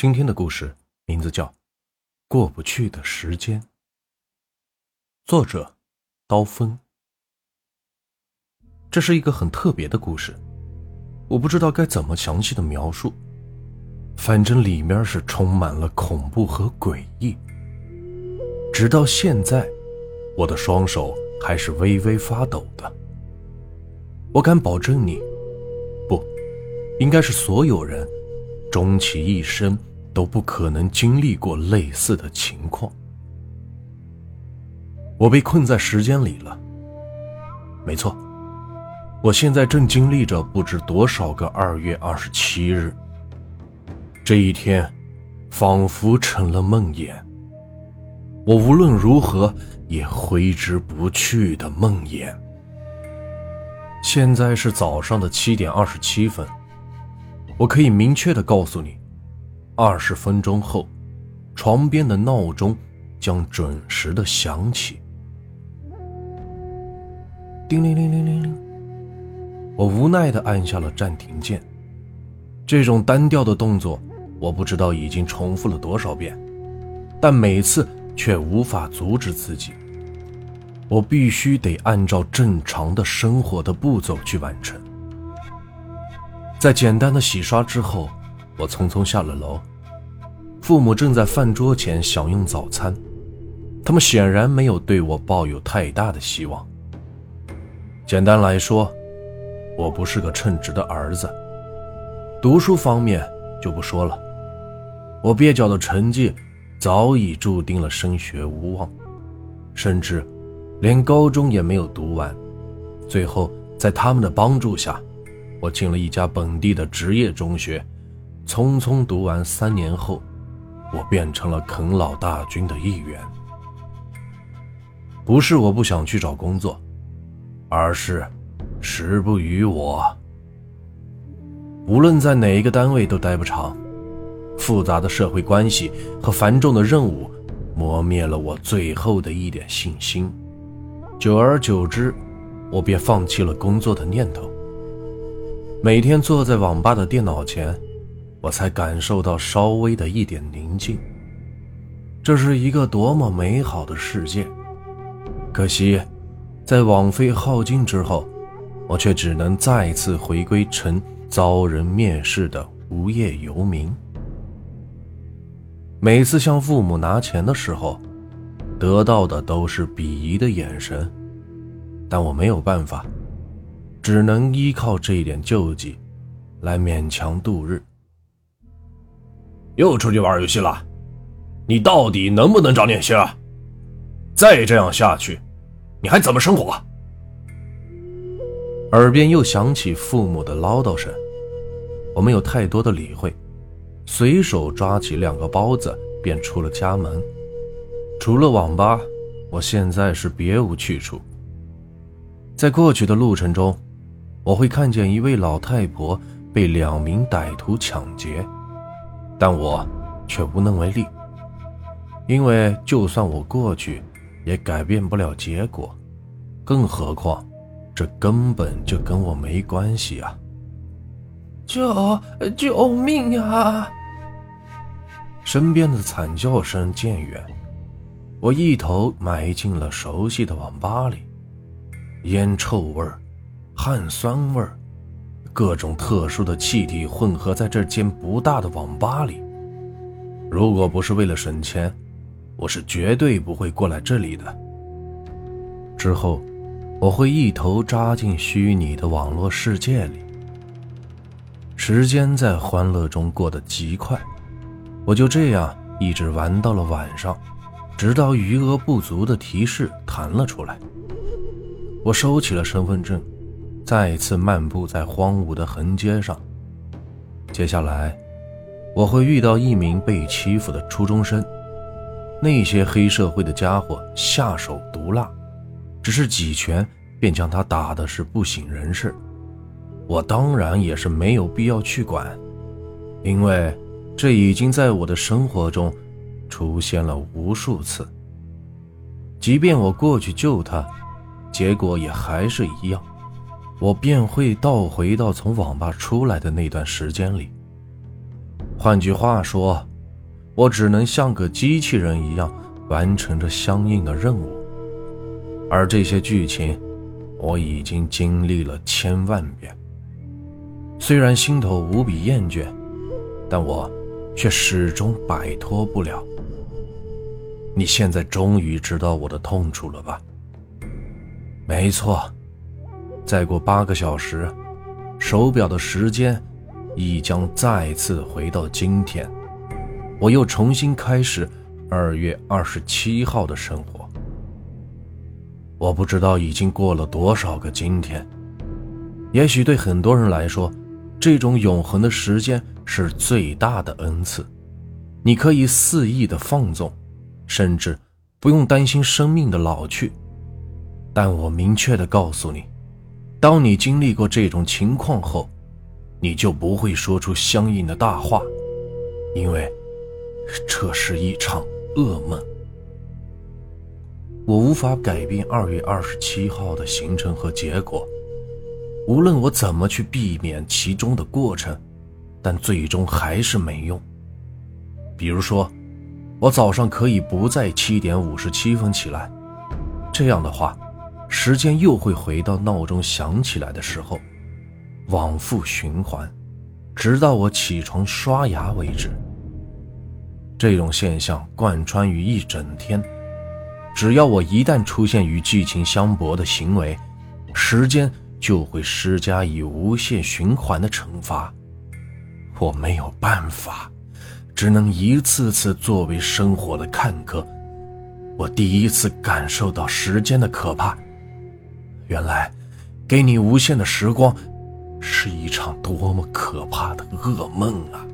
今天的故事名字叫《过不去的时间》，作者刀锋。这是一个很特别的故事，我不知道该怎么详细的描述，反正里面是充满了恐怖和诡异。直到现在，我的双手还是微微发抖的。我敢保证你，不，应该是所有人，终其一生。都不可能经历过类似的情况。我被困在时间里了。没错，我现在正经历着不知多少个二月二十七日。这一天，仿佛成了梦魇。我无论如何也挥之不去的梦魇。现在是早上的七点二十七分，我可以明确的告诉你。二十分钟后，床边的闹钟将准时的响起。叮铃铃铃铃铃，我无奈的按下了暂停键。这种单调的动作，我不知道已经重复了多少遍，但每次却无法阻止自己。我必须得按照正常的生活的步骤去完成。在简单的洗刷之后，我匆匆下了楼。父母正在饭桌前享用早餐，他们显然没有对我抱有太大的希望。简单来说，我不是个称职的儿子。读书方面就不说了，我蹩脚的成绩早已注定了升学无望，甚至连高中也没有读完。最后，在他们的帮助下，我进了一家本地的职业中学，匆匆读完三年后。我变成了啃老大军的一员。不是我不想去找工作，而是时不与我。无论在哪一个单位都待不长，复杂的社会关系和繁重的任务磨灭了我最后的一点信心。久而久之，我便放弃了工作的念头。每天坐在网吧的电脑前。我才感受到稍微的一点宁静。这是一个多么美好的世界！可惜，在网费耗尽之后，我却只能再次回归成遭人蔑视的无业游民。每次向父母拿钱的时候，得到的都是鄙夷的眼神，但我没有办法，只能依靠这一点救济，来勉强度日。又出去玩游戏了，你到底能不能长点心啊？再这样下去，你还怎么生活？耳边又响起父母的唠叨声，我没有太多的理会，随手抓起两个包子便出了家门。除了网吧，我现在是别无去处。在过去的路程中，我会看见一位老太婆被两名歹徒抢劫。但我却无能为力，因为就算我过去，也改变不了结果，更何况这根本就跟我没关系啊！救救命啊！身边的惨叫声渐远，我一头埋进了熟悉的网吧里，烟臭味儿汗酸味儿。各种特殊的气体混合在这间不大的网吧里。如果不是为了省钱，我是绝对不会过来这里的。之后，我会一头扎进虚拟的网络世界里。时间在欢乐中过得极快，我就这样一直玩到了晚上，直到余额不足的提示弹了出来。我收起了身份证。再次漫步在荒芜的横街上。接下来，我会遇到一名被欺负的初中生。那些黑社会的家伙下手毒辣，只是几拳便将他打的是不省人事。我当然也是没有必要去管，因为这已经在我的生活中出现了无数次。即便我过去救他，结果也还是一样。我便会倒回到从网吧出来的那段时间里。换句话说，我只能像个机器人一样完成着相应的任务。而这些剧情，我已经经历了千万遍。虽然心头无比厌倦，但我却始终摆脱不了。你现在终于知道我的痛处了吧？没错，再过八个小时，手表的时间亦将再次回到今天，我又重新开始二月二十七号的生活。我不知道已经过了多少个今天，也许对很多人来说，这种永恒的时间是最大的恩赐，你可以肆意的放纵。甚至不用担心生命的老去，但我明确的告诉你，当你经历过这种情况后，你就不会说出相应的大话，因为这是一场噩梦。我无法改变二月二十七号的行程和结果，无论我怎么去避免其中的过程，但最终还是没用。比如说。我早上可以不在七点五十七分起来，这样的话，时间又会回到闹钟响起来的时候，往复循环，直到我起床刷牙为止。这种现象贯穿于一整天，只要我一旦出现与剧情相悖的行为，时间就会施加以无限循环的惩罚，我没有办法。只能一次次作为生活的看客，我第一次感受到时间的可怕。原来，给你无限的时光，是一场多么可怕的噩梦啊！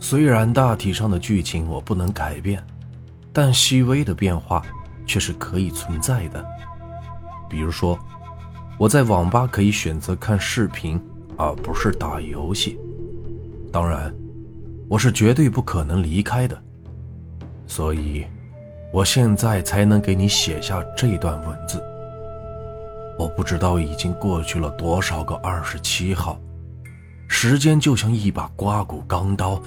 虽然大体上的剧情我不能改变，但细微的变化却是可以存在的。比如说，我在网吧可以选择看视频，而不是打游戏。当然。我是绝对不可能离开的，所以，我现在才能给你写下这段文字。我不知道已经过去了多少个二十七号，时间就像一把刮骨钢刀，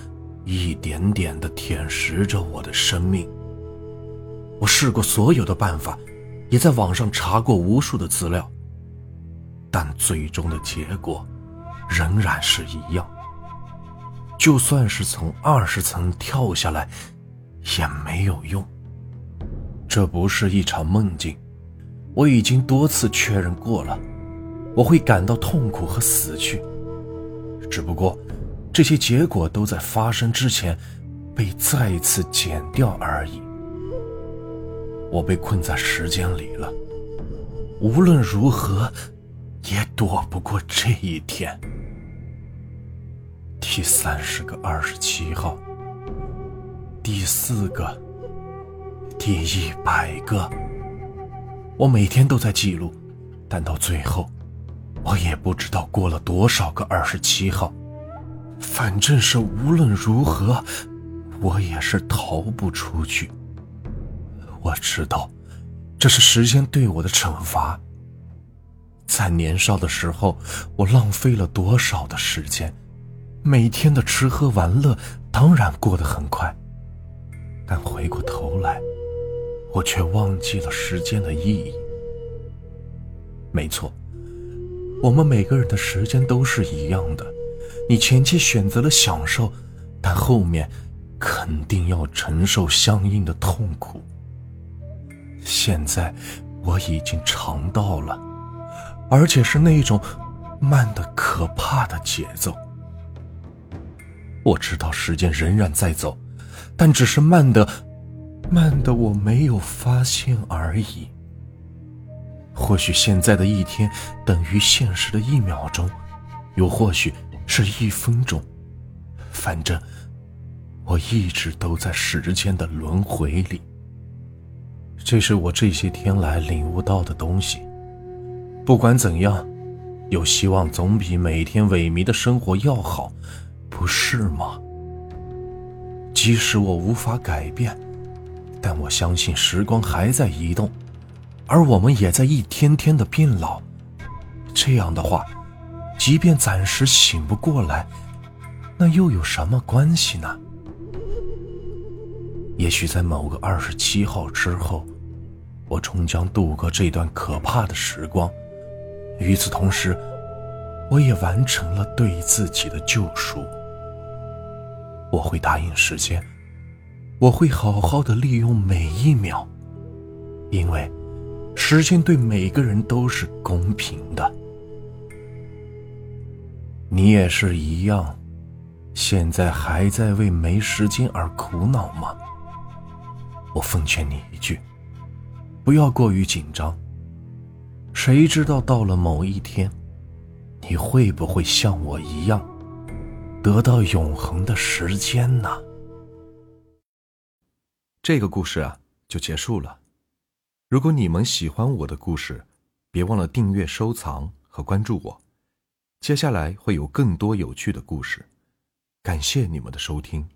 一点点的舔食着我的生命。我试过所有的办法，也在网上查过无数的资料，但最终的结果，仍然是一样。就算是从二十层跳下来，也没有用。这不是一场梦境，我已经多次确认过了。我会感到痛苦和死去，只不过这些结果都在发生之前被再一次剪掉而已。我被困在时间里了，无论如何也躲不过这一天。第三十个二十七号，第四个，第一百个，我每天都在记录，但到最后，我也不知道过了多少个二十七号。反正是无论如何，我也是逃不出去。我知道，这是时间对我的惩罚。在年少的时候，我浪费了多少的时间。每天的吃喝玩乐当然过得很快，但回过头来，我却忘记了时间的意义。没错，我们每个人的时间都是一样的。你前期选择了享受，但后面肯定要承受相应的痛苦。现在我已经尝到了，而且是那种慢的可怕的节奏。我知道时间仍然在走，但只是慢的，慢的我没有发现而已。或许现在的一天等于现实的一秒钟，又或许是一分钟，反正我一直都在时间的轮回里。这是我这些天来领悟到的东西。不管怎样，有希望总比每天萎靡的生活要好。不是吗？即使我无法改变，但我相信时光还在移动，而我们也在一天天的变老。这样的话，即便暂时醒不过来，那又有什么关系呢？也许在某个二十七号之后，我终将度过这段可怕的时光。与此同时，我也完成了对自己的救赎。我会答应时间，我会好好的利用每一秒，因为时间对每个人都是公平的。你也是一样，现在还在为没时间而苦恼吗？我奉劝你一句，不要过于紧张。谁知道到了某一天，你会不会像我一样？得到永恒的时间呢？这个故事啊，就结束了。如果你们喜欢我的故事，别忘了订阅、收藏和关注我。接下来会有更多有趣的故事。感谢你们的收听。